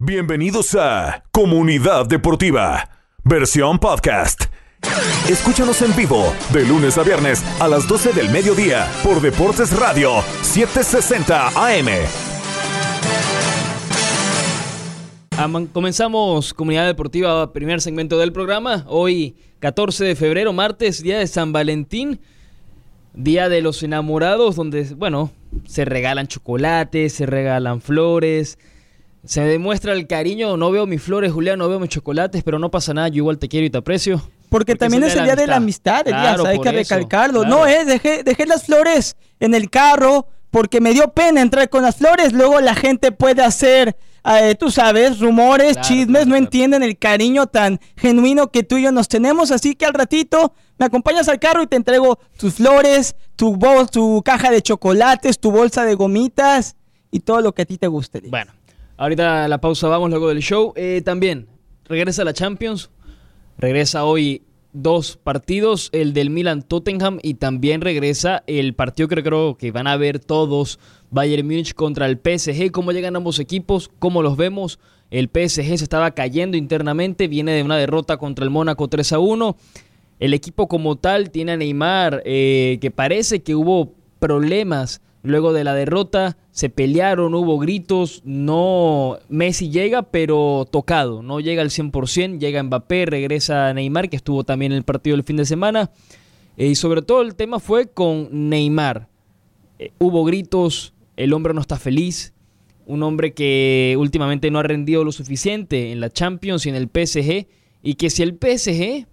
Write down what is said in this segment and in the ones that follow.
Bienvenidos a Comunidad Deportiva, versión podcast. Escúchanos en vivo de lunes a viernes a las 12 del mediodía por Deportes Radio 760 AM. Comenzamos Comunidad Deportiva, primer segmento del programa. Hoy, 14 de febrero, martes, día de San Valentín, día de los enamorados, donde, bueno, se regalan chocolates, se regalan flores se demuestra el cariño. No veo mis flores, Julián, no veo mis chocolates, pero no pasa nada. Yo igual te quiero y te aprecio. Porque, también es el día de la amistad, Elías, hay que recalcarlo. No, eh, dejé, dejé las flores en el carro porque me dio pena entrar con las flores. Luego la gente puede hacer, eh, tú sabes, rumores, chismes, no entienden el cariño tan genuino que tú y yo nos tenemos. Así que al ratito me acompañas al carro y te entrego tus flores, tu, tu caja de chocolates, tu bolsa de gomitas y todo lo que a ti te guste. Bueno, Ahorita la pausa vamos luego del show. Eh, también regresa la Champions. Regresa hoy dos partidos, el del Milan Tottenham y también regresa el partido que creo que van a ver todos, Bayern Múnich contra el PSG, cómo llegan ambos equipos, cómo los vemos. El PSG se estaba cayendo internamente, viene de una derrota contra el Mónaco 3 a 1. El equipo como tal tiene a Neymar, eh, que parece que hubo problemas Luego de la derrota se pelearon, hubo gritos, no Messi llega pero tocado, no llega al 100%, llega Mbappé, regresa Neymar que estuvo también en el partido el fin de semana eh, y sobre todo el tema fue con Neymar. Eh, hubo gritos, el hombre no está feliz, un hombre que últimamente no ha rendido lo suficiente en la Champions y en el PSG y que si el PSG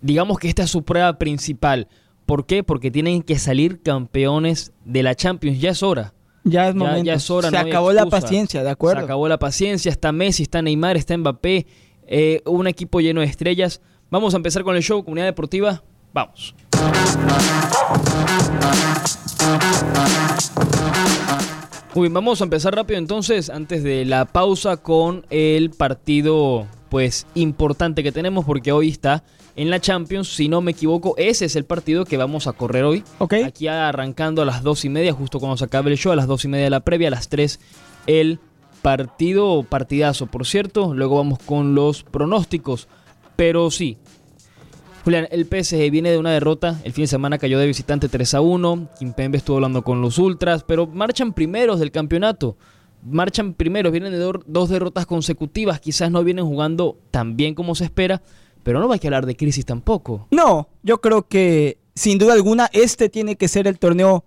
digamos que esta es su prueba principal ¿Por qué? Porque tienen que salir campeones de la Champions. Ya es hora. Ya es momento. Ya, es hora. Se acabó la paciencia, ¿de acuerdo? Se acabó la paciencia. Está Messi, está Neymar, está Mbappé. Eh, un equipo lleno de estrellas. Vamos a empezar con el show Comunidad Deportiva. Vamos. Muy bien, vamos a empezar rápido entonces, antes de la pausa, con el partido pues importante que tenemos porque hoy está en la Champions. Si no me equivoco, ese es el partido que vamos a correr hoy. Aquí arrancando a las dos y media, justo cuando se acabe el show, a las dos y media de la previa, a las tres el partido, partidazo, por cierto. Luego vamos con los pronósticos. Pero sí, Julián, el PSG viene de una derrota. El fin de semana cayó de visitante 3 a 1. Kimpembe estuvo hablando con los Ultras, pero marchan primeros del campeonato. Marchan primeros, vienen de dos derrotas consecutivas. Quizás no vienen jugando tan bien como se espera, pero no hay que hablar de crisis tampoco. No, yo creo que sin duda alguna este tiene que ser el torneo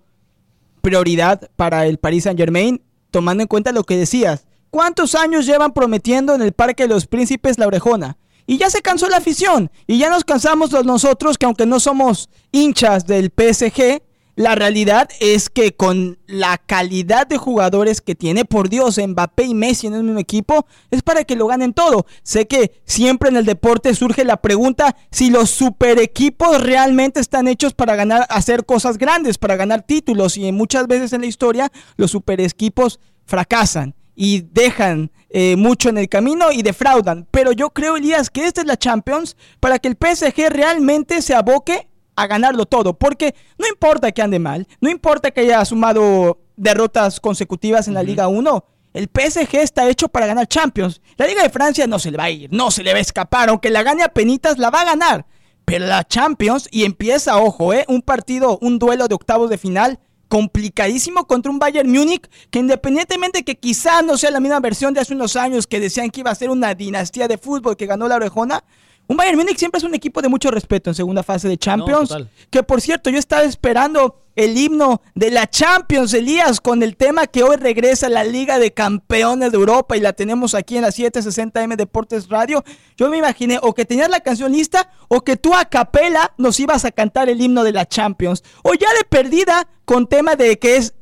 prioridad para el Paris Saint Germain, tomando en cuenta lo que decías. ¿Cuántos años llevan prometiendo en el Parque de los Príncipes la orejona? Y ya se cansó la afición. Y ya nos cansamos nosotros que aunque no somos hinchas del PSG, la realidad es que con la calidad de jugadores que tiene, por Dios, Mbappé y Messi en el mismo equipo, es para que lo ganen todo. Sé que siempre en el deporte surge la pregunta si los super equipos realmente están hechos para ganar, hacer cosas grandes, para ganar títulos. Y muchas veces en la historia los super equipos fracasan y dejan eh, mucho en el camino y defraudan. Pero yo creo, Elías, que esta es la Champions para que el PSG realmente se aboque a ganarlo todo, porque no importa que ande mal, no importa que haya sumado derrotas consecutivas en la Liga 1, el PSG está hecho para ganar Champions. La Liga de Francia no se le va a ir, no se le va a escapar, aunque la gane a penitas, la va a ganar. Pero la Champions, y empieza, ojo, eh, un partido, un duelo de octavos de final complicadísimo contra un Bayern Múnich que independientemente que quizá no sea la misma versión de hace unos años que decían que iba a ser una dinastía de fútbol que ganó la orejona, un Bayern Múnich siempre es un equipo de mucho respeto en segunda fase de Champions. que por cierto, yo estaba esperando el himno de la Champions, Elías, con el tema que hoy regresa la Liga de Campeones de Europa y la tenemos aquí en la 760M Deportes Radio. Yo me imaginé o que tenías la canción lista o que tú a capela nos ibas a cantar el himno de la Champions. O ya de perdida con tema de que es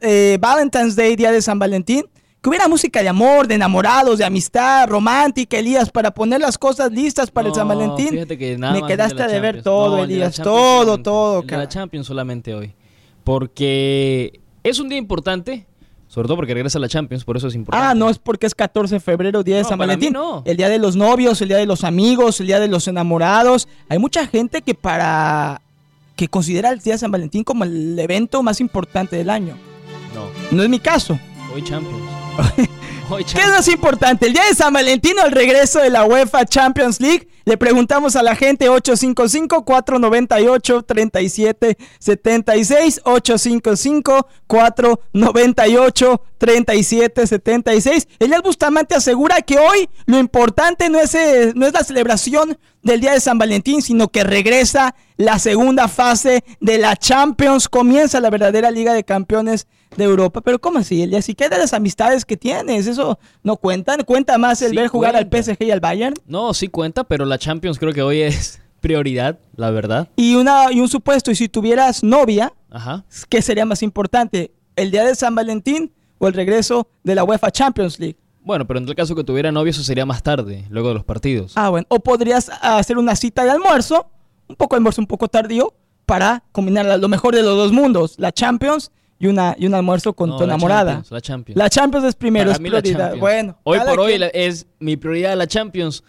eh, Valentine's Day, día de San Valentín que hubiera música de amor, de enamorados, de amistad, romántica, Elías, para poner las cosas listas para el San Valentín. Que nada Me quedaste de, ver todo, Elías, todo, todo. De la Champions solamente hoy. Porque es un día importante, sobre todo porque regresa la Champions, por eso es importante. Ah, no es porque es 14 de febrero, día de San Valentín. No. El día de los novios, el día de los amigos, el día de los enamorados. Hay mucha gente que para que considera el día de San Valentín como el evento más importante del año. No. No es mi caso. Hoy Champions. ¿Qué es más importante? ¿El día de San Valentín o el regreso de la UEFA Champions League? Le preguntamos a la gente 855-498-3776. 855-498-3776. Elias Bustamante asegura que hoy lo importante no es, eh, no es la celebración del día de San Valentín, sino que regresa la segunda fase de la Champions. Comienza la verdadera Liga de Campeones de Europa. Pero ¿cómo así? El así queda las amistades que tienes. Eso no cuentan. Cuenta más el ver jugar al PSG y al Bayern. No, sí cuenta, pero la Champions creo que hoy es prioridad, la verdad. Y una y un supuesto, y si tuvieras novia, ¿qué sería más importante? ¿El día de San Valentín o el regreso de la UEFA Champions League? Bueno, pero en el caso que tuviera novia, eso sería más tarde, luego de los partidos. Ah, bueno. O podrías hacer una cita de almuerzo, un poco de almuerzo, un poco tardío, para combinar lo mejor de los dos mundos, la Champions y, una, y un almuerzo con tu enamorada. la Champions. La Champions es primero, es prioridad. Bueno. Hoy por hoy es mi prioridad la Champions.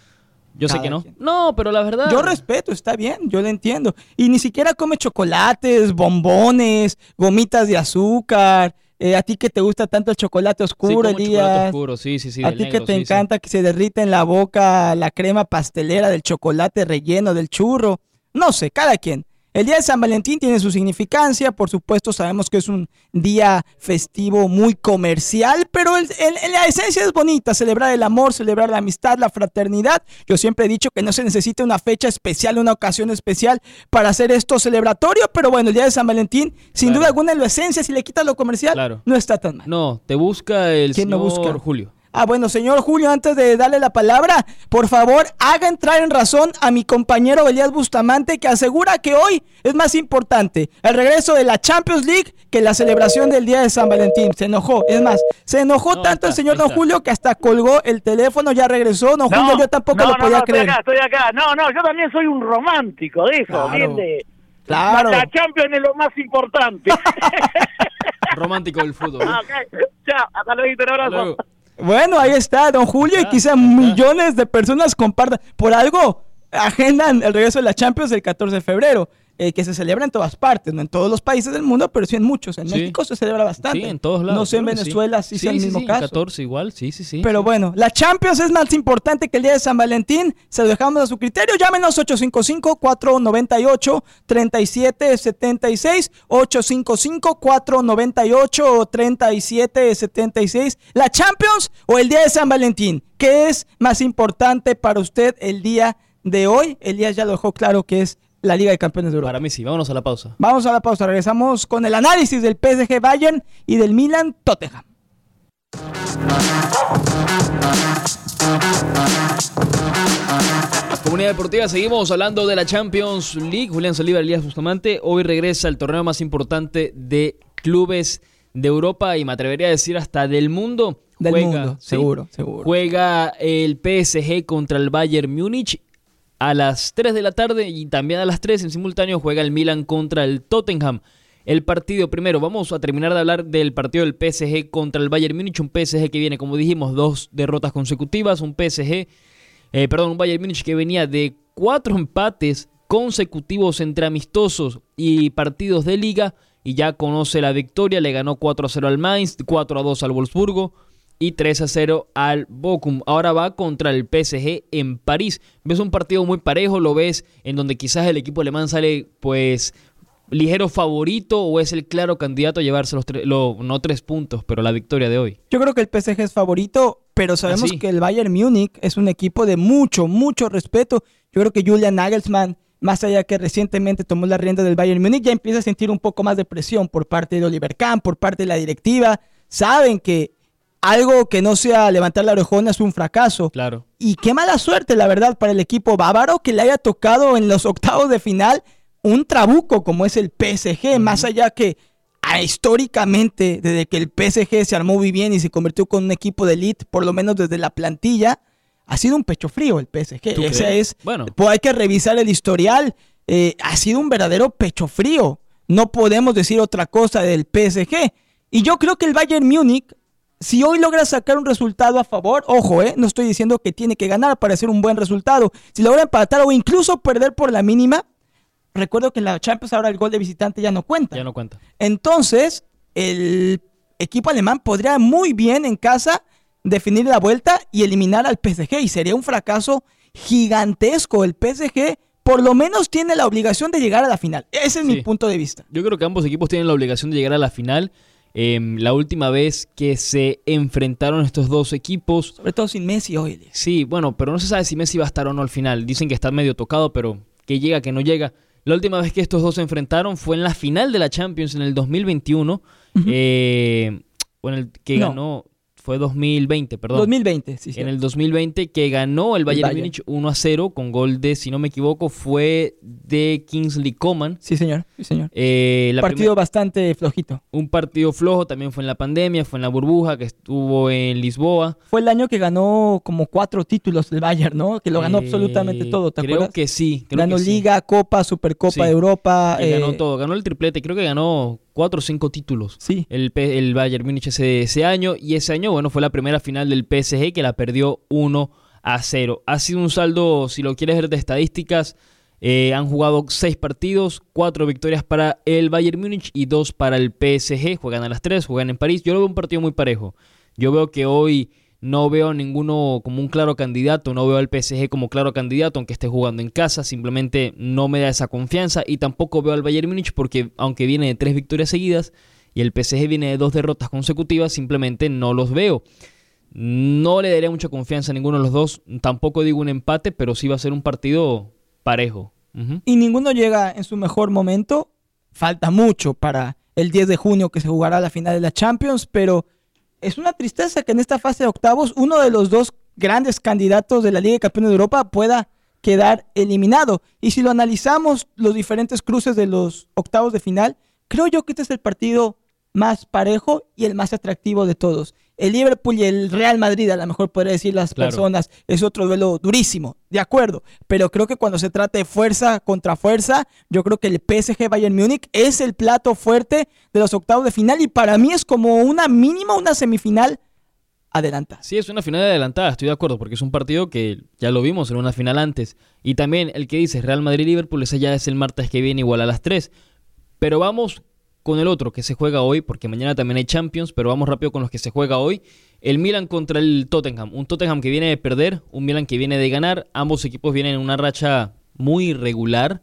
Yo sé que no. No, pero la verdad. Yo respeto, está bien, yo lo entiendo. Y ni siquiera come chocolates, bombones, gomitas de azúcar. Eh, a ti que te gusta tanto el chocolate oscuro, sí, Chocolate oscuro, sí, sí, sí. A ti que te encanta que se derrita en la boca la crema pastelera del chocolate relleno del churro. No sé, cada quien. El día de San Valentín tiene su significancia, por supuesto sabemos que es un día festivo muy comercial, pero el, la esencia es bonita, celebrar el amor, celebrar la amistad, la fraternidad. Yo siempre he dicho que no se necesita una fecha especial, una ocasión especial para hacer esto celebratorio, pero bueno, el día de San Valentín, sin duda alguna, en la esencia, si le quitas lo comercial, no está tan mal. No, te busca el señor busca? Julio. Ah, bueno, señor Julio, antes de darle la palabra, por favor, haga entrar en razón a mi compañero Elías Bustamante, que asegura que hoy es más importante el regreso de la Champions League que la celebración del Día de San Valentín. Se enojó, es más, se enojó tanto el señor Don Julio que hasta colgó el teléfono, ya regresó. Don Julio, yo tampoco lo podía creer. Estoy acá, estoy acá. No, no, yo también soy un romántico de eso, de... Claro. La Champions es lo más importante. Romántico del fútbol. Ah, Chao, hasta luego, un abrazo. Bueno, ahí está, don Julio, y quizá millones de personas compartan. Por algo, agendan el regreso de la Champions el 14 de febrero. Eh, que se celebra en todas partes, no en todos los países del mundo, pero sí en muchos. En México se celebra bastante. Sí, en todos lados. No sé en Venezuela si es el mismo caso. 14 igual, sí, sí, sí. Pero bueno, la Champions es más importante que el día de San Valentín. Se lo dejamos a su criterio. Llámenos 855-498-3776. 855-498-3776. La Champions o el día de San Valentín. ¿Qué es más importante para usted el día de hoy? El día ya lo dejó claro que es la Liga de Campeones de Europa. Para mí sí, vámonos a la pausa. Vamos a la pausa, regresamos con el análisis del PSG Bayern y del Milan Tottenham. Comunidad Deportiva, seguimos hablando de la Champions League. Julián Saliba, Elías Bustamante. Hoy regresa el torneo más importante de clubes de Europa y me atrevería a decir hasta del mundo. Del mundo, seguro, seguro. Juega el PSG contra el Bayern Múnich a las 3 de la tarde y también a las 3 en simultáneo juega el Milan contra el Tottenham. El partido primero, vamos a terminar de hablar del partido del PSG contra el Bayern Múnich, un PSG que viene, como dijimos, dos derrotas consecutivas, un PSG, eh, perdón, un Bayern Múnich que venía de cuatro empates consecutivos entre amistosos y partidos de liga y ya conoce la victoria, le ganó 4 a 0 al Mainz, 4 a 2 al Wolfsburgo, y 3 a 0 al Bochum. Ahora va contra el PSG en París. Ves un partido muy parejo, lo ves en donde quizás el equipo alemán sale pues ligero favorito o es el claro candidato a llevarse los, tres, no tres puntos, pero la victoria de hoy. Yo creo que el PSG es favorito, pero sabemos que el Bayern Múnich es un equipo de mucho, mucho respeto. Yo creo que Julian Nagelsmann, más allá que recientemente tomó la rienda del Bayern Múnich, ya empieza a sentir un poco más de presión por parte de Oliver Kahn, por parte de la directiva. Saben que algo que no sea levantar la orejona es un fracaso. Claro. Y qué mala suerte, la verdad, para el equipo bávaro que le haya tocado en los octavos de final un trabuco como es el PSG, más allá que ah, históricamente, desde que el PSG se armó muy bien y se convirtió con un equipo de elite, por lo menos desde la plantilla, ha sido un pecho frío el PSG. Ese es, bueno. Pues hay que revisar el historial. Eh, ha sido un verdadero pecho frío. No podemos decir otra cosa del PSG. Y yo creo que el Bayern Múnich si hoy logra sacar un resultado a favor, ojo, eh, no estoy diciendo que tiene que ganar para hacer un buen resultado. Si logra empatar o incluso perder por la mínima, recuerdo que en la Champions ahora el gol de visitante ya no cuenta. Ya no cuenta. Entonces, el equipo alemán podría muy bien en casa definir la vuelta y eliminar al PSG. Y sería un fracaso gigantesco. El PSG por lo menos tiene la obligación de llegar a la final. Ese es mi punto de vista. Yo creo que ambos equipos tienen la obligación de llegar a la final. Em, la última vez que se enfrentaron estos dos equipos, Sobre todo sin Messi hoy. Sí, bueno, pero no se sabe si Messi va a estar o no al final. Dicen que está medio tocado, pero que llega, que no llega. La última vez que estos dos se enfrentaron fue en la final de la Champions en el 2021, eh, o en el que No. ganó, fue 2020, perdón. 2020, sí, sí. en el 2020 que ganó el Bayern, Bayern. Múnich 1 a 0 con gol de, si no me equivoco, fue de Kingsley Coman. Sí, señor. Sí, señor. Eh, Partido primer- bastante flojito. un partido flojo también fue en la pandemia, fue en la burbuja que estuvo en Lisboa. Fue el año que ganó como cuatro títulos del Bayern, ¿no? Que lo ganó Eh, absolutamente todo, ¿te creo acuerdas? que sí. Creo ganó que sí. Liga, Copa, Supercopa Sí. de Europa. Ganó eh, todo, ganó el triplete, creo que ganó cuatro o cinco títulos. Sí. El, P- el Bayern Múnich ese, ese año y ese año, bueno, fue la primera final del PSG que la perdió 1 a 0. Ha sido un saldo, si lo quieres ver de estadísticas, eh, han jugado seis partidos, cuatro victorias para el Bayern Múnich y dos para el PSG. Juegan a las tres, juegan en París. Yo lo veo un partido muy parejo. Yo veo que hoy no veo a ninguno como un claro candidato, no veo al PSG como claro candidato, aunque esté jugando en casa, simplemente no me da esa confianza y tampoco veo al Bayern Múnich porque aunque viene de tres victorias seguidas y el PSG viene de dos derrotas consecutivas, simplemente no los veo. No le daría mucha confianza a ninguno de los dos, tampoco digo un empate, pero sí va a ser un partido parejo. Y ninguno llega en su mejor momento. Falta mucho para el 10 de junio que se jugará la final de la Champions, pero es una tristeza que en esta fase de octavos uno de los dos grandes candidatos de la Liga de Campeones de Europa pueda quedar eliminado. Y si lo analizamos, los diferentes cruces de los octavos de final, creo yo que este es el partido más parejo y el más atractivo de todos. El Liverpool y el Real Madrid, a lo mejor podría decir las Claro. personas, es otro duelo durísimo, de acuerdo. Pero creo que cuando se trata de fuerza contra fuerza, yo creo que el PSG Bayern Múnich es el plato fuerte de los octavos de final y para mí es como una mínima, una semifinal adelanta. Sí, es una final adelantada, estoy de acuerdo, porque es un partido que ya lo vimos en una final antes. Y también el que dice Real Madrid-Liverpool, ese ya es el martes que viene igual a las 3. Pero vamos con el otro que se juega hoy, porque mañana también hay Champions, pero vamos rápido con los que se juega hoy. El Milan contra el Tottenham. Un Tottenham que viene de perder, un Milan que viene de ganar. Ambos equipos vienen en una racha muy irregular.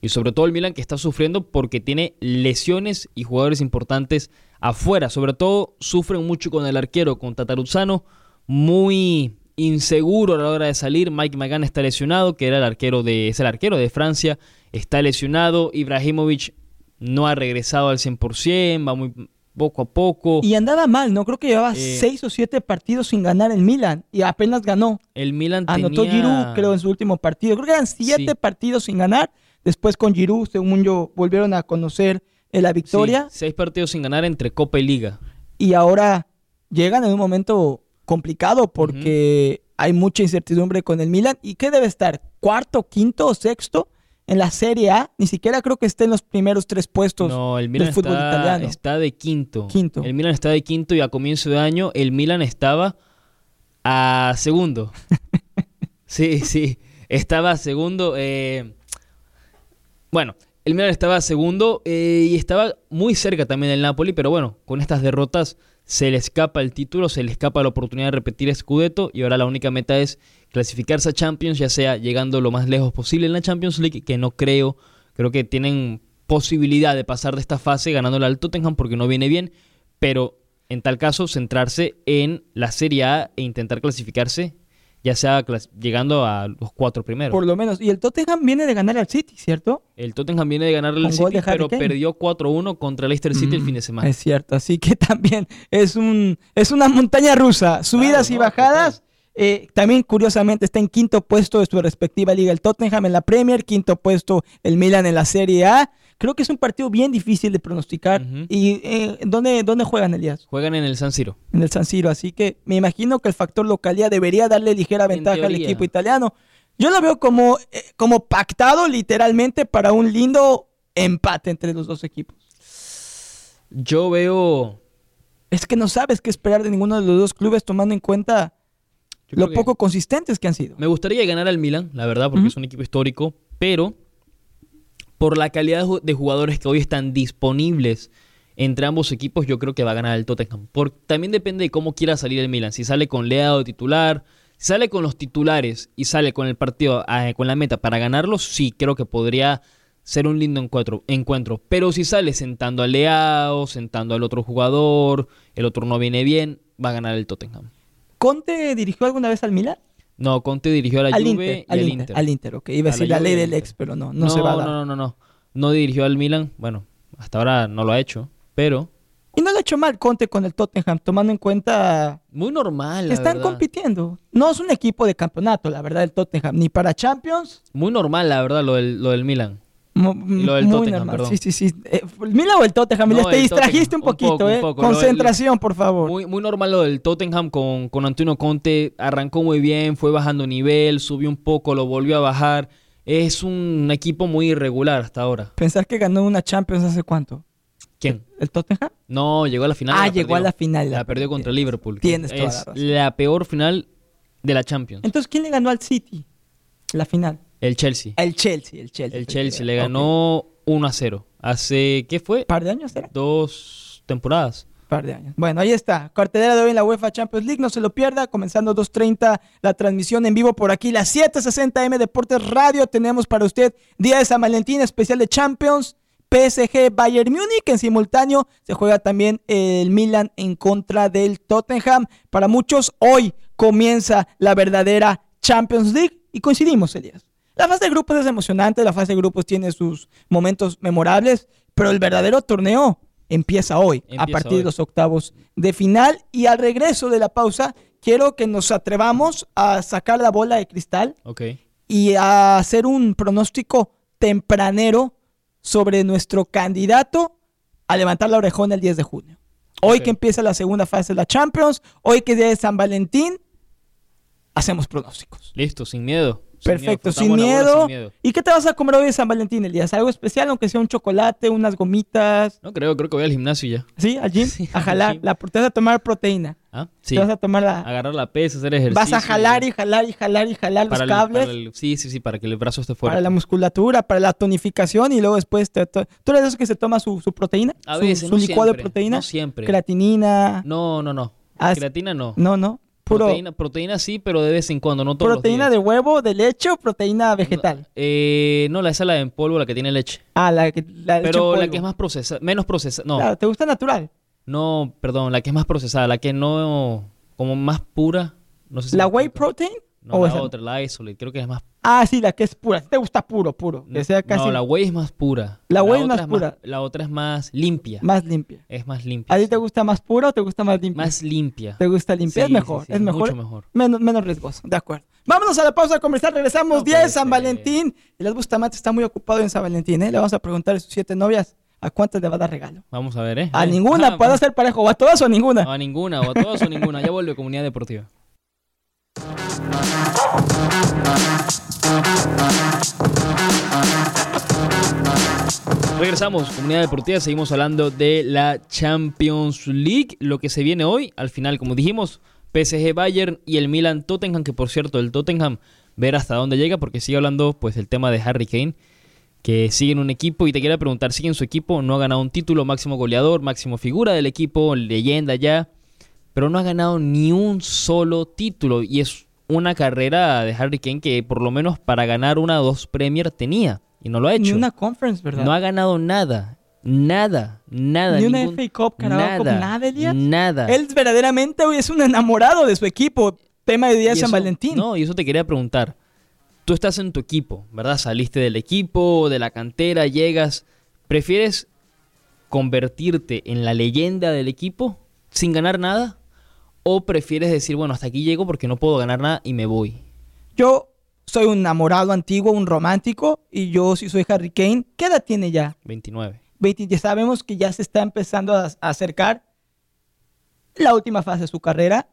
Y sobre todo el Milan que está sufriendo porque tiene lesiones y jugadores importantes afuera. Sobre todo sufren mucho con el arquero, con Tataruzano. Muy inseguro a la hora de salir. Mike Magan está lesionado, que era el arquero de, es el arquero de Francia. Está lesionado. Ibrahimovic no ha regresado al 100%, va muy poco a poco. Y andaba mal, ¿no? Creo que llevaba Eh. seis o siete partidos sin ganar el Milan y apenas ganó. el Milan Anotó tenía... Giroud, creo, en su último partido. Creo que eran siete Sí. partidos sin ganar. Después con Giroud, según yo, volvieron a conocer eh, la Sí, victoria. seis partidos sin ganar entre Copa y Liga. Y ahora llegan en un momento complicado porque hay mucha incertidumbre con el Milan. ¿Y qué debe estar? ¿Cuarto, quinto o sexto en la Serie A? Ni siquiera creo que esté en los primeros tres puestos No, el Milan del fútbol está, italiano. está de quinto. Quinto. El Milan está de quinto y a comienzo de año el Milan estaba a segundo. sí, sí, estaba a segundo. eh, Bueno, el Milan estaba a segundo eh, y estaba muy cerca también del Napoli, pero bueno, con estas derrotas se le escapa el título, se le escapa la oportunidad de repetir Scudetto y ahora la única meta es clasificarse a Champions, ya sea llegando lo más lejos posible en la Champions League, que no creo, creo que tienen posibilidad de pasar de esta fase ganándole al Tottenham porque no viene bien, pero en tal caso centrarse en la Serie A e intentar clasificarse, ya sea clas- llegando a los cuatro primeros. Por lo menos. Y el Tottenham viene de ganar al City, ¿cierto? El Tottenham viene de ganar al City, pero Kane. perdió 4-1 contra el Leicester City el Mm, fin de semana. Es cierto, así que también es un es una montaña rusa, subidas y no, bajadas. Eh, también curiosamente está en quinto puesto de su respectiva liga el Tottenham en la Premier, quinto puesto el Milan en la Serie A. Creo que es un partido bien difícil de pronosticar. ¿Y eh, ¿dónde, dónde juegan, Elías? Juegan en el San Siro. En el San Siro, así que me imagino que el factor localidad debería darle ligera En ventaja al equipo italiano. Yo lo veo como, eh, como pactado literalmente para un lindo empate entre los dos equipos. Yo veo... Es que no sabes qué esperar de ninguno de los dos clubes tomando en cuenta lo poco consistentes que han sido. Me gustaría ganar al Milan, la verdad, porque es un equipo histórico, pero por la calidad de ju- de jugadores que hoy están disponibles entre ambos equipos, yo creo que va a ganar el Tottenham. Por, también depende de cómo quiera salir el Milan. Si sale con Leao titular, si sale con los titulares y sale con el partido, ah, con la meta para ganarlo, sí, creo que podría ser un lindo encuentro, encuentro. Pero si sale sentando a Leao, sentando al otro jugador, el otro no viene bien, va a ganar el Tottenham. ¿Conte dirigió alguna vez al Milan? No, Conte dirigió a la al Juve Inter, y al Inter, Inter. al Inter, ok. Iba a A la decir la ley del ex, pero no, no, se va a dar. No, no, no, no. No dirigió al Milan. Bueno, hasta ahora no lo ha hecho. Pero Y no lo ha hecho mal Conte con el Tottenham, tomando en cuenta muy normal. La están verdad. compitiendo. No es un equipo de campeonato, la verdad, el Tottenham, ni para Champions. Muy normal, la verdad, lo del, lo del Milan. Lo del muy Tottenham, normal. perdón. Sí, sí, sí. Eh, ¿El Milan o el Tottenham? No, te distrajiste un Tottenham. Un poquito, poco, un ¿eh? poco. Lo del- Concentración, por favor. Muy, muy normal lo del Tottenham con, con Antonio Conte. Arrancó muy bien, fue bajando nivel, subió un poco, lo volvió a bajar. Es un equipo muy irregular hasta ahora. Pensar que ganó una Champions hace cuánto. ¿Quién? ¿El Tottenham? No, llegó a la final. ah, la llegó a la final. La perdió contra Liverpool. Tienes toda la es razón. la peor final de la Champions. Entonces, ¿quién le ganó al City? La final. El Chelsea. El Chelsea, el Chelsea. El Chelsea le ganó 1 a 0. Hace, ¿qué fue? par de años era? Dos temporadas. par de años. Bueno, ahí está. Cartelera de hoy en la UEFA Champions League. No se lo pierda. Comenzando 2.30 la transmisión en vivo por aquí. Las 7.60 M Deportes Radio. Tenemos para usted Día de San Valentín especial de Champions. PSG Bayern Múnich. En simultáneo se juega también el Milan en contra del Tottenham. Para muchos, hoy comienza la verdadera Champions League. Y coincidimos, Elías. La fase de grupos es emocionante. La fase de grupos tiene sus momentos memorables. Pero el verdadero torneo empieza hoy, a partir de los octavos de final. Y al regreso de la pausa, quiero que nos atrevamos a sacar la bola de cristal y a hacer un pronóstico tempranero sobre nuestro candidato a levantar la orejona el 10 de junio. Hoy que empieza la segunda fase de la Champions, hoy que es día de San Valentín, hacemos pronósticos. Listo, sin miedo. Perfecto, sin miedo. sin miedo. ¿Y qué te vas a comer hoy de San Valentín, Elías? ¿Algo especial, aunque sea un chocolate, unas gomitas? No creo, creo que voy al gimnasio ya. ¿Sí? ¿Al gym? Sí, a al jalar. gym. La, te vas a tomar proteína. ¿Ah? Sí. Te vas a tomar la... Agarrar la pesa, hacer ejercicio. Vas a jalar y jalar y jalar y jalar los el- cables para el- sí, sí, sí, para que el brazo esté fuerte. para la musculatura, para la tonificación y luego después te, te- ¿Tú eres de esos que se toma su, su proteína? A veces, su no licuado de proteína. no siempre. Creatinina. No, no, no. Ah, Creatina no. No, no. Puro Proteína, proteína sí, pero de vez en cuando, no todos proteína los días. de huevo, de leche o proteína vegetal. Eh, no, la esa es la en polvo, la que tiene leche. Ah, la, que- la en Pero la que es más procesada, menos procesada. No, Claro, ¿te gusta natural? no, perdón, la que es más procesada, la que no, como más pura. No sé si ¿La whey protein? No, ¿O la esa no? otra, la isolate, creo que es más. Ah, sí, la que es pura. ¿Te gusta puro, puro? Que sea casi No, la whey es más pura. La whey es más pura. la otra es más limpia. más limpia. Es más limpia. ¿A ti te gusta más pura o te gusta más limpia? Más limpia. ¿Te gusta limpia? es mejor, sí, sí, es mejor. Mucho mejor. Menos, menos riesgoso, de acuerdo. Vámonos a la pausa comercial, regresamos. No Día de puede San ser. Valentín. Les Bustamante está muy ocupado en San Valentín, ¿eh? Le vamos a preguntar a sus siete novias a cuántas le va a dar regalo. Vamos a ver, ¿eh? A Eh, ninguna, ah, puede ser parejo, o a todas o a ninguna. A ninguna, o a todas o ninguna. Ya vuelve Comunidad Deportiva. Regresamos, Comunidad Deportiva, seguimos hablando de la Champions League, lo que se viene hoy, al final, como dijimos, PSG Bayern y el Milan Tottenham, que por cierto, el Tottenham, ver hasta dónde llega, porque sigue hablando pues el tema de Harry Kane, que sigue en un equipo y te quiero preguntar, sigue en su equipo, no ha ganado un título, máximo goleador, máximo figura del equipo, leyenda ya, pero no ha ganado ni un solo título y es una carrera de Harry Kane que por lo menos para ganar una o dos Premier tenía y no lo ha hecho. Ni una conference, ¿verdad? no ha ganado nada, nada, nada. Ni una ningún- FA Cup, Carabao Cup, nada, Elías. Nada. Él verdaderamente hoy es un enamorado de su equipo. Tema de Día San eso- Valentín. No, y eso te quería preguntar. Tú estás en tu equipo, ¿verdad? Saliste del equipo, de la cantera, llegas. ¿Prefieres convertirte en la leyenda del equipo sin ganar nada? ¿O prefieres decir, bueno, hasta aquí llego porque no puedo ganar nada y me voy? Yo soy un enamorado antiguo, un romántico, y yo sí soy Harry Kane. ¿Qué edad tiene ya? 29. 20, ya sabemos que ya se está empezando a, a acercar la última fase de su carrera.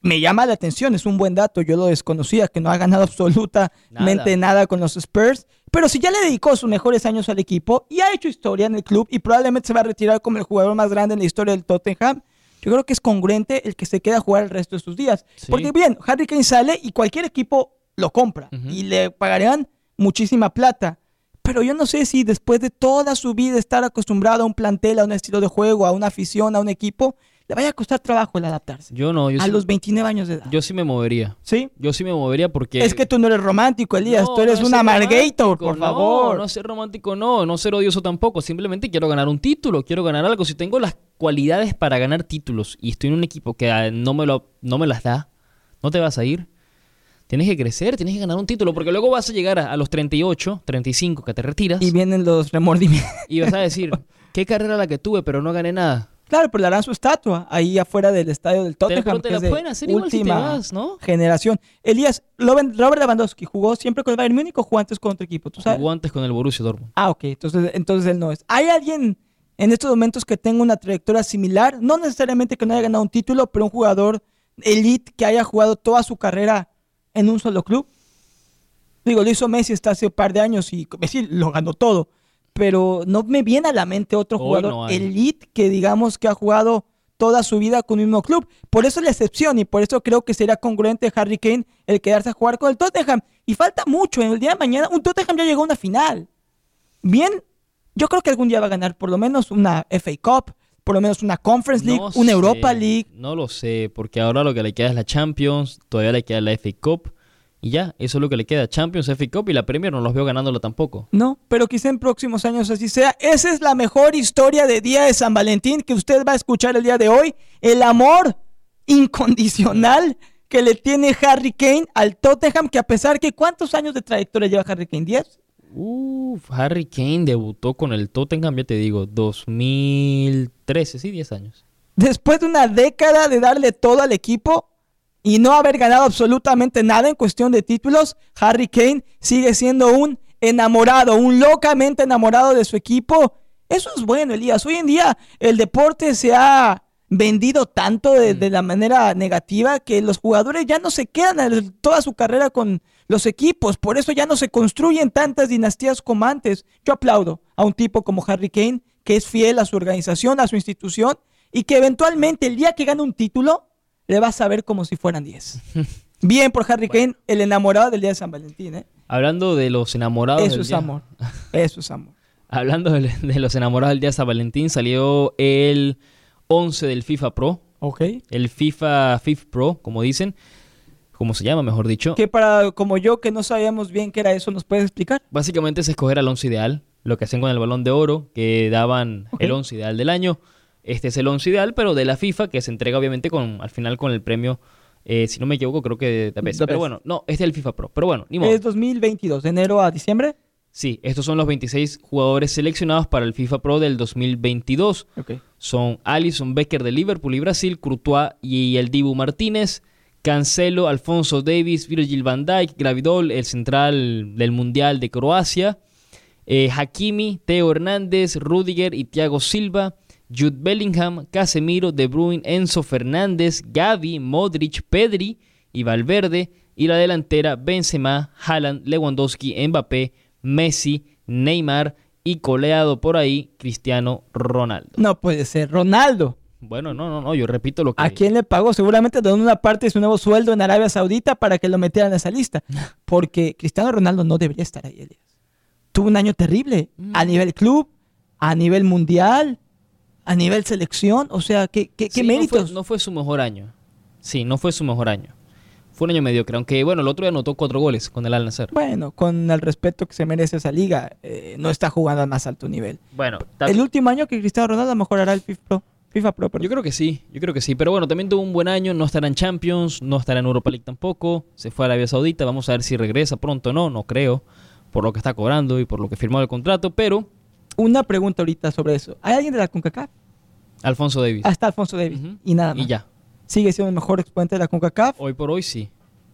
Me llama la atención, es un buen dato, yo lo desconocía, que no ha ganado absolutamente nada. Nada. con los Spurs, pero si ya le dedicó sus mejores años al equipo y ha hecho historia en el club y probablemente se va a retirar como el jugador más grande en la historia del Tottenham, yo creo que es congruente el que se queda a jugar el resto de sus días. Sí. Porque bien, Harry Kane sale y cualquier equipo lo compra y le pagarían muchísima plata. Pero yo no sé si después de toda su vida estar acostumbrado a un plantel, a un estilo de juego, a una afición, a un equipo, le vaya a costar trabajo el adaptarse. Yo no, yo a sí, los 29 años de edad. yo sí me movería. ¿Sí? Yo sí me movería porque... Es que tú no eres romántico, Elías. No, tú eres no un amargator, por no, favor. No ser romántico, no. No ser odioso tampoco. Simplemente quiero ganar un título. Quiero ganar algo. Si tengo las cualidades para ganar títulos y estoy en un equipo que ah, no me, lo, no me las da, no te vas a ir. Tienes que crecer, tienes que ganar un título. Porque luego vas a llegar a, a los 38, 35, que te retiras. Y vienen los remordimientos. Y vas a decir, ¿qué carrera la que tuve, pero no gané nada? Claro, pero le harán su estatua ahí afuera del estadio del Tottenham. pero te que la es pueden hacer igual si te vas, ¿no? generación. Elías, Robert Lewandowski jugó siempre con el Bayern Múnich o jugó antes con otro equipo, ¿tú sabes? Jugó antes con el Borussia Dortmund. Ah, ok, entonces, entonces él no es. ¿Hay alguien en estos momentos que tenga una trayectoria similar? No necesariamente que no haya ganado un título, pero un jugador elite que haya jugado toda su carrera en un solo club. Digo, lo hizo Messi hasta hace un par de años y Messi lo ganó todo. Pero no me viene a la mente otro jugador no elite que digamos que ha jugado toda su vida con un mismo club. Por eso es la excepción y por eso creo que sería congruente Harry Kane el quedarse a jugar con el Tottenham. Y falta mucho. En el día de mañana, un Tottenham ya llegó a una final. Bien, yo creo que algún día va a ganar por lo menos una FA Cup, por lo menos una Conference League, No una sé, Europa League. No lo sé, porque ahora lo que le queda es la Champions, todavía le queda la FA Cup. Y ya, eso es lo que le queda. Champions, FA Cup y la Premier no los veo ganándolo tampoco. No, pero quizá en próximos años así sea. Esa es la mejor historia de Día de San Valentín que usted va a escuchar el día de hoy. El amor incondicional que le tiene Harry Kane al Tottenham, que a pesar que ¿cuántos años de trayectoria lleva Harry Kane? ¿10? Uf, Harry Kane debutó con el Tottenham, ya te digo, 2013, sí, 10 años. Después de una década de darle todo al equipo y no haber ganado absolutamente nada en cuestión de títulos, Harry Kane sigue siendo un enamorado, un locamente enamorado de su equipo. Eso es bueno, Elías. Hoy en día el deporte se ha vendido tanto de, de la manera negativa que los jugadores ya no se quedan toda su carrera con los equipos. Por eso ya no se construyen tantas dinastías como antes. Yo aplaudo a un tipo como Harry Kane que es fiel a su organización, a su institución y que eventualmente el día que gane un título le vas a ver como si fueran 10. Bien por Harry Kane, el enamorado del día de San Valentín. ¿eh? Hablando de los enamorados Eso del es día- amor. Eso es amor. Hablando de, de los enamorados del día de San Valentín, salió el 11 del FIFA Pro. Ok. El FIFA FIFA Pro, como dicen. Como se llama, mejor dicho. Que para como yo que no sabíamos bien qué era eso, ¿nos puedes explicar? Básicamente es escoger al 11 ideal, lo que hacen con el balón de oro, que daban el 11 ideal del año. Este es el 11 ideal, pero de la FIFA, que se entrega obviamente con al final con el premio, eh, si no me equivoco, creo que de Best. The Pero bueno, no, este es el FIFA Pro. Pero bueno, ni modo. Es 2022, de enero a diciembre. Sí, estos son los 26 jugadores seleccionados para el FIFA Pro del 2022. Ok. Son Alison Becker de Liverpool y Brasil, Courtois y el Dibu Martínez, Cancelo, Alfonso Davis, Virgil van Dijk, Gravidol, el central del Mundial de Croacia, eh, Hakimi, Teo Hernández, Rudiger y Thiago Silva, Jude Bellingham, Casemiro, De Bruyne, Enzo Fernández, Gavi, Modric, Pedri y Valverde, y la delantera Benzema, Haaland, Lewandowski, Mbappé, Messi, Neymar y coleado por ahí Cristiano Ronaldo. No puede ser. Ronaldo. Bueno, no, no, no, yo repito lo que... ¿A quién le pagó? Seguramente donó una parte de su nuevo sueldo en Arabia Saudita para que lo metieran en esa lista. Porque Cristiano Ronaldo no debería estar ahí, Elías. Tuvo un año terrible. A nivel club, a nivel mundial, a nivel selección. O sea, ¿qué, qué, qué Sí, no méritos? fue- No fue, su mejor año. Sí, no fue su mejor año. Fue un año mediocre, aunque bueno, el otro día anotó cuatro goles con el Al Nassr. Bueno, con el respeto que se merece esa liga, eh, no está jugando al más alto nivel. Bueno, El último año que Cristiano Ronaldo mejorará el FIFA Pro. FIFA Pro, perdón. yo creo que sí, yo creo que sí. Pero bueno, también tuvo un buen año, no estará en Champions, no estará en Europa League tampoco. Se fue a Arabia Saudita, vamos a ver si regresa pronto o no, no creo, por lo que está cobrando y por lo que firmó el contrato. Pero Una pregunta ahorita sobre eso. ¿Hay alguien de la CONCACAF? Alfonso Davis. Hasta Alfonso Davis. Y nada más. Y ya, Sigue siendo el mejor exponente de la CONCACAF. hoy por hoy sí.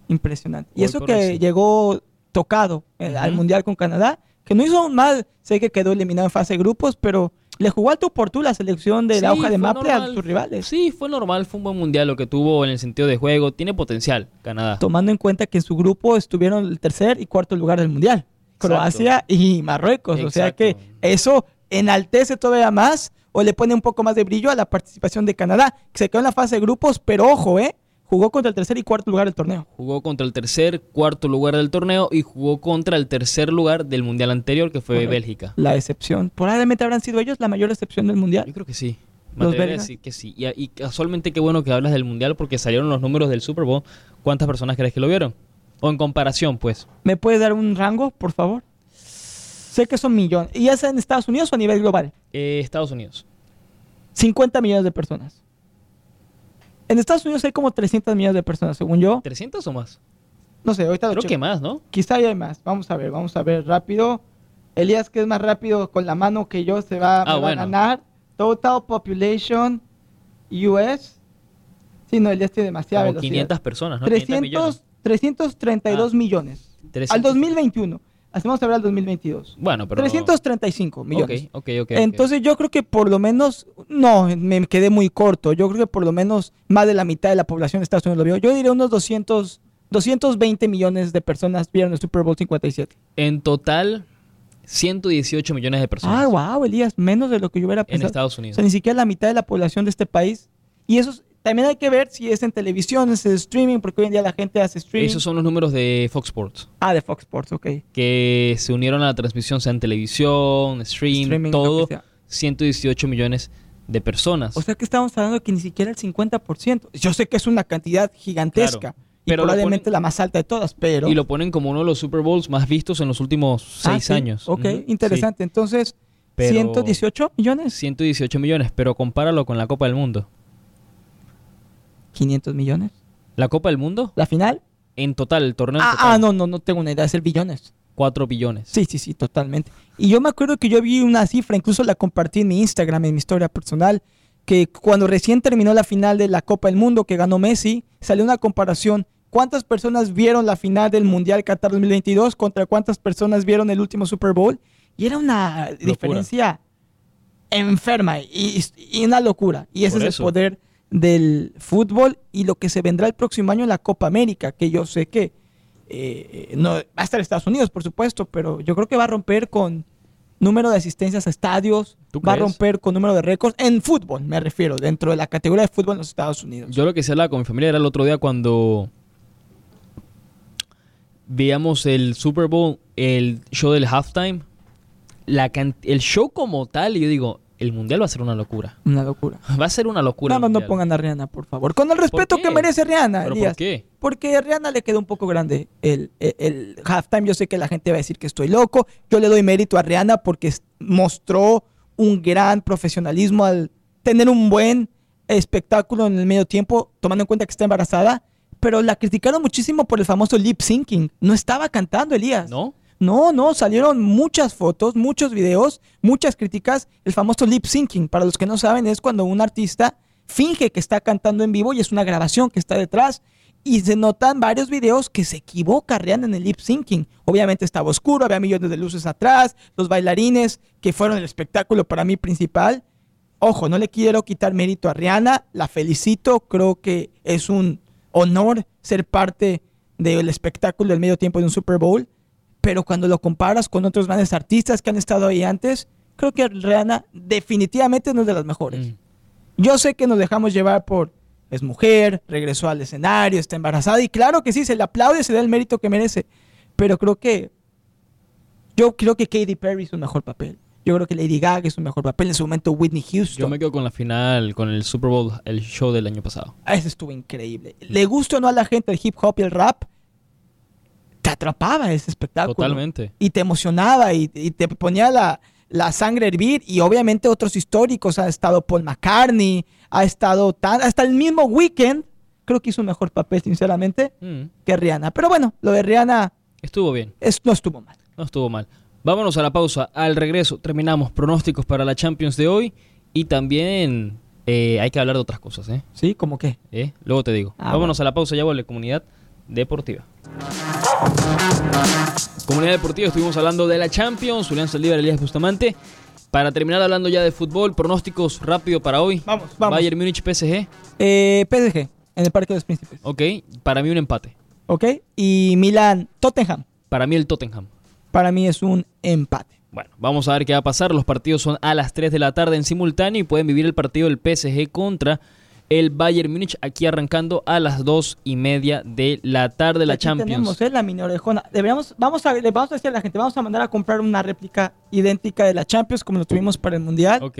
Impresionante. Y eso que hoy sí. llegó tocado eh, al. Mundial con Canadá, que no hizo mal, sé que quedó eliminado en fase de grupos, pero le jugó al tú por tú la selección de la hoja de Maple a sus rivales. Sí, fue normal, fue un buen mundial lo que tuvo en el sentido de juego. Tiene potencial, Canadá. Tomando en cuenta que en su grupo estuvieron el tercer y cuarto lugar del Mundial. Croacia y Marruecos. O sea que eso enaltece todavía más o le pone un poco más de brillo a la participación de Canadá, que se quedó en la fase de grupos, pero ojo, ¿eh? Jugó contra el tercer y cuarto lugar del torneo. Jugó contra el tercer, cuarto lugar del torneo y jugó contra el tercer lugar del mundial anterior, que fue Correcto. Bélgica. La excepción. Probablemente habrán sido ellos la mayor excepción del Yo mundial. creo que sí. ¿Los decir que sí. Y, y casualmente qué bueno que hablas del mundial porque salieron los números del Super Bowl. ¿Cuántas personas crees que lo vieron? O en comparación, pues. ¿Me puedes dar un rango, por favor? Sé que son millones. ¿Y es en Estados Unidos o a nivel global? Eh, Estados Unidos. 50 millones de personas. En Estados Unidos hay como 300 millones de personas, según yo. ¿300 o más? No sé, ahorita lo Creo que más, ¿no? Quizá hay más. Vamos a ver, vamos a ver rápido. Elías, que es más rápido con la mano que yo, se va, Ah, va a ganar. Total population US. Sí, no, Elías tiene demasiada Como velocidad. 500 personas, ¿no? 500 millones. 300, 332 Ah. millones. 300. Al 2021. Hacemos ver al 2022. Bueno, pero... 335 millones. Ok, ok, ok. Entonces yo creo que por lo menos, no, me quedé muy corto. Yo creo que por lo menos más de la mitad de la población de Estados Unidos lo vio. Yo diría unos 200, 220 millones de personas vieron el Super Bowl 57. En total, 118 millones de personas Ah, wow, Elías, menos de lo que yo hubiera en pensado. Estados O Unidos. sea, ni siquiera la mitad de la población de este país. Y eso es- también hay que ver si es en televisión, es en streaming, porque hoy en día la gente hace streaming. Esos son los números de Fox Sports, Ah, de Fox Sports, ok. que se unieron a la transmisión, sea en televisión, stream, Streaming, todo, que sea. 118 millones de personas. O sea que estamos hablando que ni siquiera el 50%. Yo sé que es una cantidad gigantesca. Claro, y pero probablemente ponen- la más alta de todas, pero... y lo ponen como uno de los Super Bowls más vistos en los últimos Ah, seis sí, años. Ok, interesante. Entonces, Pero- 118 sí. millones, 118 millones, pero compáralo con la Copa del Mundo. 500 millones. La Copa del Mundo, ¿La final? en total, el torneo Ah, total, ah, no, no, no tengo una idea, es el billones. 4 billones. Sí, sí, sí, totalmente. Y yo me acuerdo que yo vi una cifra, incluso la compartí en mi Instagram, en mi historia personal, que cuando recién terminó la final de la Copa del Mundo que ganó Messi, salió una comparación. ¿Cuántas personas vieron la final del Mundial Qatar 2022 contra cuántas personas vieron el último Super Bowl? Y era una diferencia enferma y, y una locura. Y ese Por es eso. el poder del fútbol y lo que se vendrá el próximo año en la Copa América, que yo sé que eh, no va a estar Estados Unidos, por supuesto, pero yo creo que va a romper con número de asistencias a estadios, ¿Tú va a romper con número de récords en fútbol, me refiero, dentro de la categoría de fútbol en los Estados Unidos. Yo lo que se hablaba con mi familia era el otro día cuando veíamos el Super Bowl, el show del halftime, la can- el show como tal, y yo digo, el mundial va a ser una locura. Una locura. Va a ser una locura. Más no mundial. pongan a Rihanna, por favor. Con el respeto que merece Rihanna, ¿Pero Elías. por qué? Porque a Rihanna le quedó un poco grande el, el, el halftime. Yo sé que la gente va a decir que estoy loco. Yo le doy mérito a Rihanna porque mostró un gran profesionalismo al tener un buen espectáculo en el medio tiempo, tomando en cuenta que está embarazada. Pero la criticaron muchísimo por el famoso lip syncing. No estaba cantando, Elías. ¿No? No, no, salieron muchas fotos, muchos videos, muchas críticas. El famoso lip syncing, para los que no saben, es cuando un artista finge que está cantando en vivo y es una grabación que está detrás. Y se notan varios videos que se equivoca Rihanna en el lip syncing. Obviamente estaba oscuro, había millones de luces atrás, los bailarines que fueron el espectáculo para mí principal. Ojo, no le quiero quitar mérito a Rihanna, la felicito, creo que es un honor ser parte del espectáculo del medio tiempo de un Super Bowl, pero cuando lo comparas con otros grandes artistas que han estado ahí antes, creo que Rihanna definitivamente no es de las mejores. Mm. Yo sé que nos dejamos llevar por es mujer, regresó al escenario, está embarazada y claro que sí, se le aplaude, se da el mérito que merece, pero creo que yo creo que Katy Perry hizo un mejor papel. Yo creo que Lady Gaga hizo un mejor papel en su momento Whitney Houston. Yo me quedo con la final, con el Super Bowl, el show del año pasado. Ah, Ese estuvo increíble. Le gusta o no a la gente el hip hop y el rap, te atrapaba ese espectáculo. Totalmente. Y te emocionaba y, y te ponía la, la sangre a hervir. Y obviamente otros históricos. Ha estado Paul McCartney, ha estado tan, hasta el mismo Weekend. Creo que hizo un mejor papel, sinceramente, Mm. que Rihanna. Pero bueno, lo de Rihanna Estuvo bien. es, no estuvo mal. No estuvo mal. Vámonos a la pausa. Al regreso terminamos pronósticos para la Champions de hoy y también eh, hay que hablar de otras cosas, ¿eh? ¿Sí? ¿Cómo qué? ¿Eh? Luego te digo. Ah, Vámonos a la pausa, ya vuelve Comunidad Deportiva. Comunidad Deportiva, estuvimos hablando de la Champions, Julián Saldívar, Elías Bustamante. Para terminar hablando ya de fútbol, pronósticos rápido para hoy. Vamos, vamos. Bayern Múnich PSG, Eh, PSG, en el Parque de los Príncipes. ok. Para mí un empate. ¿Ok? Y Milan, Tottenham. Para mí el Tottenham. Para mí es un empate. Bueno, vamos a ver qué va a pasar. Los partidos son a las 3 de la tarde en simultáneo y pueden vivir el partido del PSG contra el Bayern Múnich, aquí arrancando a las dos y media de la tarde la Aquí Champions. Tenemos, ¿eh? la mini orejona. Deberíamos, vamos a, le vamos a decir a la gente, vamos a mandar a comprar una réplica idéntica de la Champions como lo tuvimos para el Mundial, Ok.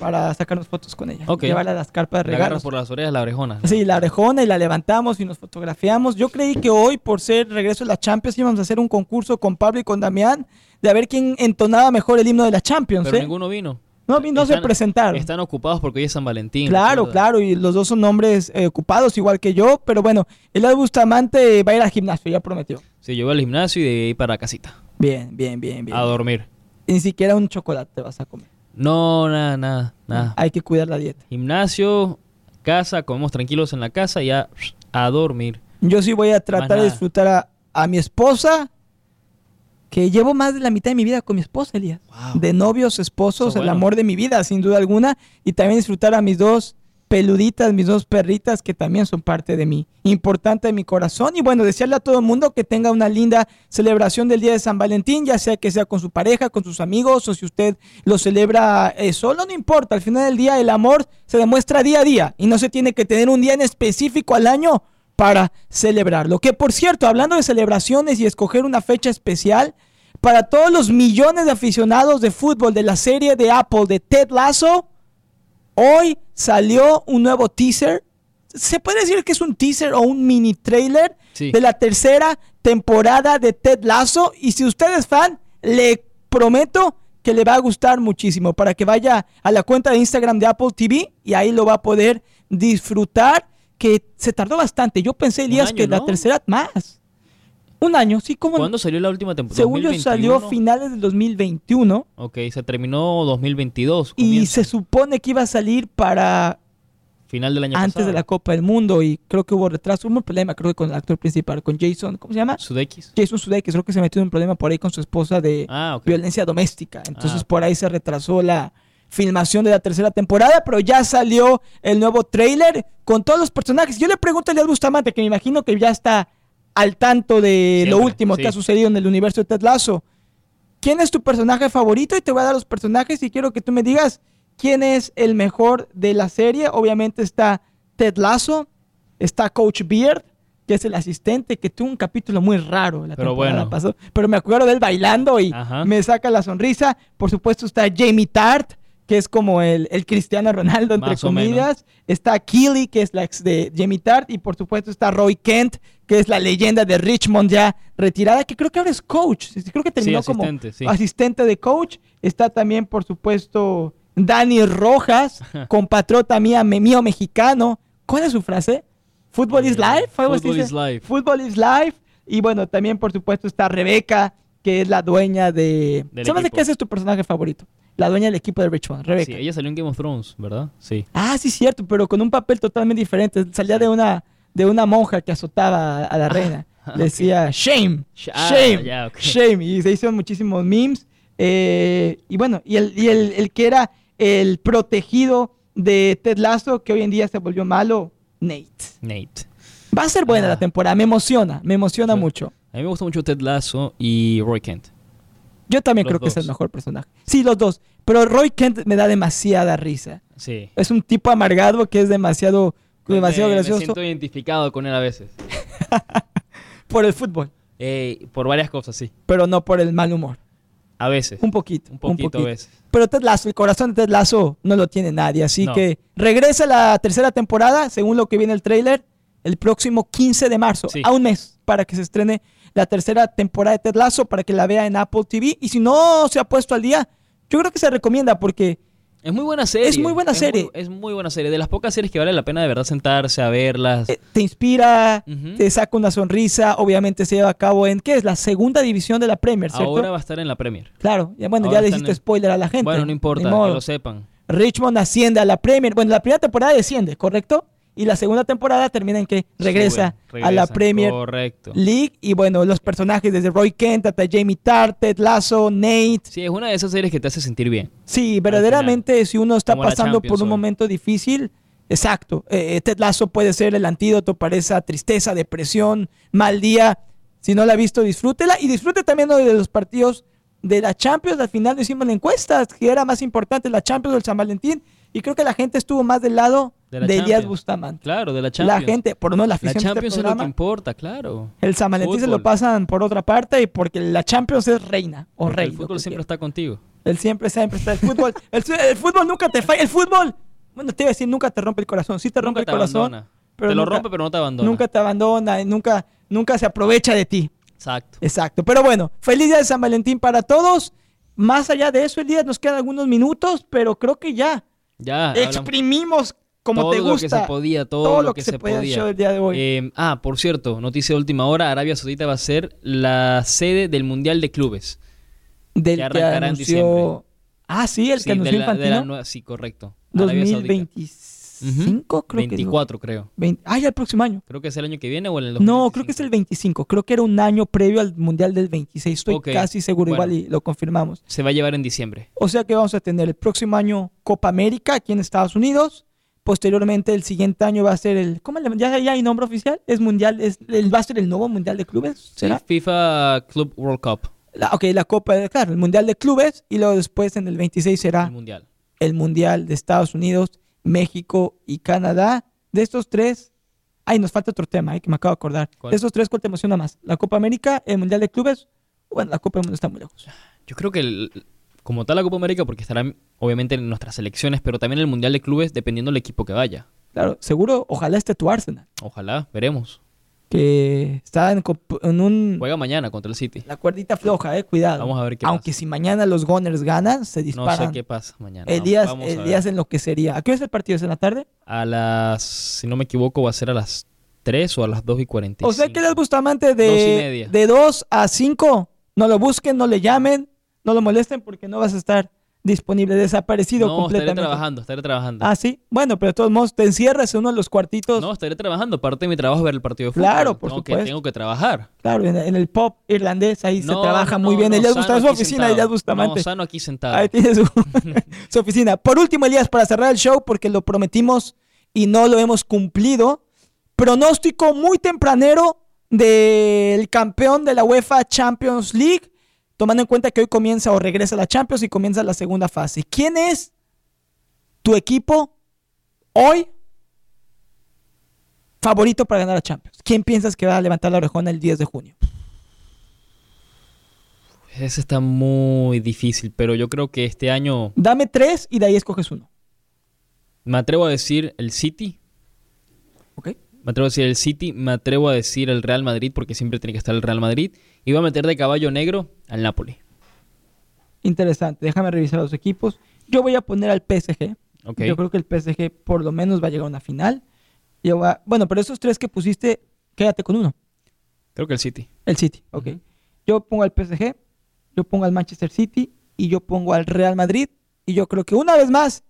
para sacarnos fotos con ella. Ok. Llevarla a las carpas de regalos. por las orejas la orejona. Sí, la orejona y la levantamos y nos fotografiamos. Yo creí que hoy, por ser regreso de la Champions, íbamos a hacer un concurso con Pablo y con Damián de a ver quién entonaba mejor el himno de la Champions. Pero ¿eh? ninguno vino. No, no se presentaron. Están ocupados porque hoy es San Valentín. Claro, claro, y los dos son hombres eh, ocupados, igual que yo, pero bueno, el Bustamante va a ir al gimnasio, ya prometió. Sí, yo voy al gimnasio y de ahí para casita. Bien, bien, bien, bien. A dormir. Ni siquiera un chocolate vas a comer. No, nada, nada, nada. Hay que cuidar la dieta. Gimnasio, casa, comemos tranquilos en la casa y ya a dormir. Yo sí voy a tratar de disfrutar a, a mi esposa, que llevo más de la mitad de mi vida con mi esposa, Elías. Wow. De novios, esposos, el bueno. amor de mi vida, sin duda alguna. Y también disfrutar a mis dos peluditas, mis dos perritas, que también son parte de mí. Importante de mi corazón. Y bueno, desearle a todo el mundo que tenga una linda celebración del Día de San Valentín, ya sea que sea con su pareja, con sus amigos, o si usted lo celebra eh, solo, no importa. Al final del día, el amor se demuestra día a día y no se tiene que tener un día en específico al año para celebrarlo. Que por cierto, hablando de celebraciones y escoger una fecha especial, para todos los millones de aficionados de fútbol de la serie de Apple de Ted Lasso, hoy salió un nuevo teaser. Se puede decir que es un teaser o un mini trailer Sí. de la tercera temporada de Ted Lasso. Y si usted es fan, le prometo que le va a gustar muchísimo para que vaya a la cuenta de Instagram de Apple TV y ahí lo va a poder disfrutar. Que se tardó bastante. Yo pensé, Elías, año, que la tercera más. Un año, sí, como. ¿Cuándo salió la última temporada? Según yo salió finales del 2021 Ok, se terminó 2022. y comienza. se supone que iba a salir para Final del año antes pasado. de la Copa del Mundo y creo que hubo retraso, hubo un problema creo que con el actor principal, con Jason, ¿cómo se llama? Sudeikis. Jason Sudeikis, creo que se metió en un problema por ahí con su esposa de Ah, violencia doméstica. Entonces Ah. por ahí se retrasó la filmación de la tercera temporada, pero ya salió el nuevo tráiler con todos los personajes. Yo le pregunto a Elias Bustamante, que me imagino que ya está al tanto de lo último sí. que ha sucedido en el universo de Ted Lasso. ¿Quién es tu personaje favorito? Y te voy a dar los personajes y quiero que tú me digas quién es el mejor de la serie. Obviamente está Ted Lasso, está Coach Beard, que es el asistente, que tuvo un capítulo muy raro la Pero temporada bueno. Pero me acuerdo de él bailando y Ajá. me saca la sonrisa. Por supuesto está Jamie Tart, que es como el, el Cristiano Ronaldo, entre Más comillas. Está Keely, que es la ex de Jamie Tart. Y por supuesto está Roy Kent, que es la leyenda de Richmond ya retirada, que creo que ahora es coach. Creo que terminó como asistente, sí. asistente de coach. Está también, por supuesto, Dani Rojas, compatriota mía, me- mío mexicano. ¿Cuál es su frase? Football is life. dice. is life. Football is life. Y bueno, también, por supuesto, está Rebeca, que es la dueña de. Del ¿Sabes de equipo. qué es tu personaje favorito? La dueña del equipo de Richmond, Rebeca. Sí, ella salió en Game of Thrones, ¿verdad? Sí. Ah, sí, cierto, pero con un papel totalmente diferente. Salía de una, de una monja que azotaba a la reina. ah, Le decía, shame, Sh- ah, shame, ya, ok. shame. Y se hizo muchísimos memes. Eh, y bueno, y, el, y el, el que era el protegido de Ted Lasso, que hoy en día se volvió malo, Nate. Nate. Va a ser buena Ah. la temporada, me emociona, me emociona mucho. A mí me gusta mucho Ted Lasso y Roy Kent. Yo también Los creo que es el mejor personaje. Sí, los dos. Pero Roy Kent me da demasiada risa. Sí. Es un tipo amargado que es demasiado, demasiado me, gracioso Me siento identificado con él a veces. por el fútbol, Eh, por varias cosas, sí. pero no por el mal humor. A veces. Un poquito. Un poquito a veces. Pero Ted Lasso, el corazón de Ted Lasso no lo tiene nadie. Así No. que regresa la tercera temporada, según lo que viene el tráiler, el próximo 15 de marzo. Sí. A un mes para que se estrene la tercera temporada de Ted Lasso, para que la vea en Apple TV. Y si no se ha puesto al día, yo creo que se recomienda porque Es muy buena serie. Es muy buena serie. muy- es muy buena serie. De las pocas series que vale la pena de verdad sentarse a verlas. eh, te inspira, te saca una sonrisa. Obviamente se lleva a cabo en, ¿qué es? La segunda división de la Premier, ¿cierto? Ahora va a estar en la Premier. Claro, ya, bueno, ahora ya le hiciste en- spoiler a la gente. Bueno, no importa, que lo sepan. Richmond asciende a la Premier. Bueno, la primera temporada desciende, ¿correcto? Y la segunda temporada termina en que regresa Sí, bueno, a la Premier Correcto. League. Y bueno, los personajes desde Roy Kent hasta Jamie Tart, Ted Lasso, Nate. Sí, es una de esas series que te hace sentir bien. Sí, verdaderamente, si uno está Como pasando por un hoy. momento difícil, exacto. eh, Ted Lasso puede ser el antídoto para esa tristeza, depresión, mal día. Si no la ha visto, disfrútela. Y disfrute también de los partidos de la Champions. Al final hicimos la encuesta, que era más importante la Champions o el San Valentín. Y creo que la gente estuvo más del lado De de, la Elías Champions. Bustamante. Claro, de la La Champions. gente, por no la La afición de este Champions es lo que programa, importa, claro. el San Valentín se lo pasan por otra parte y porque la Champions es reina o Porque rey. el fútbol que siempre quiera. está contigo. Él siempre, siempre está. El fútbol, el, fútbol nunca te falla. El fútbol, bueno, te iba a decir, nunca te rompe el corazón. Sí te rompe Nunca el te corazón, abandona. pero te lo nunca- rompe, pero no te abandona. nunca te abandona, nunca, nunca se aprovecha de ti. Exacto. Exacto. Pero bueno, feliz día de San Valentín para todos. Más allá de eso, el día nos quedan algunos minutos, pero creo que ya Ya. exprimimos como todo te lo gusta. que se podía, todo, lo que, se, podía del show el día de hoy. Eh, ah, por cierto, noticia de última hora, Arabia Saudita va a ser la sede del Mundial de Clubes. del que arrancará en diciembre. Ah, sí, el Sí, que anunció de la- la Infantino. nueva- sí, correcto. Arabia Saudita. 2025, creo que. 24, creo. 20 ah, ya el próximo año. Creo que es el año que viene o en el No, creo que es el 25. Creo que era un año previo al Mundial del 26. Estoy casi seguro, bueno. igual y lo confirmamos. Se va a llevar en diciembre. O sea que vamos a tener el próximo año Copa América aquí en Estados Unidos. Posteriormente, el siguiente año va a ser el. ¿Cómo le ¿Ya, ya hay nombre oficial? ¿Es mundial? Es, el- ¿Va a ser el nuevo Mundial de Clubes? ¿Será? Sí, FIFA Club World Cup, La- ok, la Copa, claro, el Mundial de Clubes. Y luego después en el 26 será el Mundial. el Mundial de Estados Unidos, México y Canadá. De estos tres, ay, nos falta otro tema, eh, que me acabo de acordar. ¿Cuál? De estos tres, ¿cuál te emociona más? ¿La Copa América, el Mundial de Clubes? Bueno, la Copa del Mundo está muy lejos. Yo creo que el- como tal la Copa América, porque estarán obviamente en nuestras selecciones, pero también el Mundial de Clubes, dependiendo del equipo que vaya. Claro, seguro, ojalá esté tu Arsenal, Ojalá, veremos. Que está en, un... Juega mañana contra el City. La cuerdita floja, eh, cuidado. Vamos a ver qué Aunque pasa. si mañana los Gunners ganan, se No disparan. sé qué pasa mañana. Elías, Vamos a ver. Elías en lo que sería. ¿A qué hora es el partido? ¿Es en la tarde? A las, si no me equivoco, va a ser a las 3 o a las 2 y 45. O sea que Elías Bustamante de, de 2 a 5, no lo busquen, no le llamen, no lo molesten porque no vas a estar disponible, desaparecido No, estaré completamente. trabajando, estaré trabajando. Ah, sí. Bueno, pero de todos modos, te encierras en uno de los cuartitos. No, estaré trabajando. Parte de mi trabajo es ver el partido de fútbol. Claro, por tengo supuesto. Que, tengo que trabajar. Claro, en, en el pop irlandés, ahí se trabaja muy bien. Elías Bustamante, su oficina. Elías Bustamante. No, sano aquí sentado. Ahí tiene su, su oficina. Por último, Elías, para cerrar el show, porque lo prometimos y no lo hemos cumplido. Pronóstico muy tempranero del campeón de la UEFA Champions League, tomando en cuenta que hoy comienza o regresa la Champions y comienza la segunda fase. ¿Quién es tu equipo hoy favorito para ganar la Champions? ¿Quién piensas que va a levantar la orejona el 10 de junio? Ese está muy difícil, pero yo creo que este año Dame tres y de ahí escoges uno. me atrevo a decir el City. ¿Ok? Me atrevo a decir el City, me atrevo a decir el Real Madrid, porque siempre tiene que estar el Real Madrid. Voy a meter de caballo negro al Napoli. Interesante. Déjame revisar los equipos. Yo voy a poner al PSG. Ok. Yo creo que el PSG por lo menos va a llegar a una final. Yo va- Bueno, pero esos tres que pusiste, quédate con uno. Creo que el City. El City, ok. Ujú. Yo pongo al PSG, yo pongo al Manchester City y yo pongo al Real Madrid. Y yo creo que una vez más,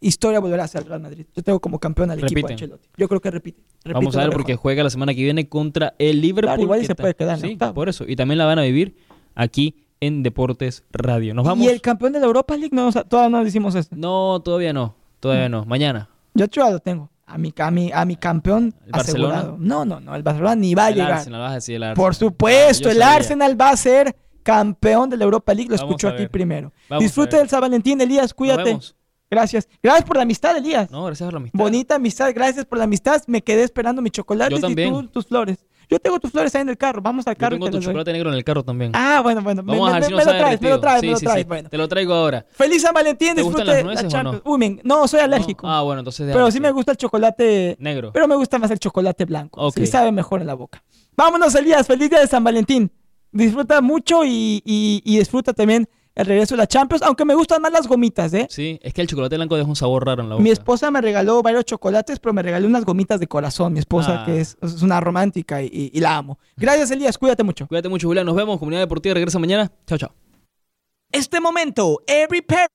historia volverá a ser el Real Madrid. Yo tengo como campeón al equipo de. Ancelotti. Yo creo que repite. repite Vamos a ver porque juega la semana que viene contra el Liverpool. Claro, igual y se puede quedar Sí, por eso. Y también la van a vivir aquí en Deportes Radio. Nos vamos. Y el campeón de la Europa League, no, o sea, todavía no decimos eso. No, todavía no. Todavía no. Mañana. Yo lo tengo. A mi, a mi, a mi campeón ¿El Barcelona? asegurado. No, no, no. El Barcelona ni va a el llegar. Arsenal, vas a decir el Arsenal. Por supuesto, Ah, yo el sabía. Arsenal va a ser campeón de la Europa League. Lo Vamos escuchó aquí primero. Vamos a Disfrute ver. del San Valentín, Elías. Cuídate. Gracias. Gracias por la amistad, Elías. No, gracias por la amistad. Bonita amistad. Gracias por la amistad. Me quedé esperando mi chocolate y tú tus flores. Yo tengo tus flores ahí en el carro. Vamos al Yo carro y tengo te tu las doy. chocolate negro en el carro también. Ah, bueno, bueno. Me, Vamos a me- si me no lo traes, me lo traes, Sí, me lo traes. Bueno. Te lo traigo ahora. Feliz San Valentín. ¿Te gustan disfrute las nueces la o no? No, soy alérgico. No. Ah, bueno, entonces pero sí me gusta el chocolate Negro. Pero me gusta más el chocolate blanco. Ok. Sí, sabe mejor en la boca. Vámonos, Elías. Feliz día de San Valentín. Disfruta mucho y, y- y disfruta también el regreso de la Champions. Aunque me gustan más las gomitas, ¿eh? Sí, es que el chocolate blanco deja un sabor raro en la boca. Mi esposa me regaló varios chocolates, pero me regaló unas gomitas de corazón. Mi esposa, Ah. que es, es una romántica y, y- y la amo. Gracias, Elías. Cuídate mucho. Cuídate mucho, Julián. Nos vemos. Comunidad Deportiva regresa mañana. Chao, chao. Este momento, Every Parent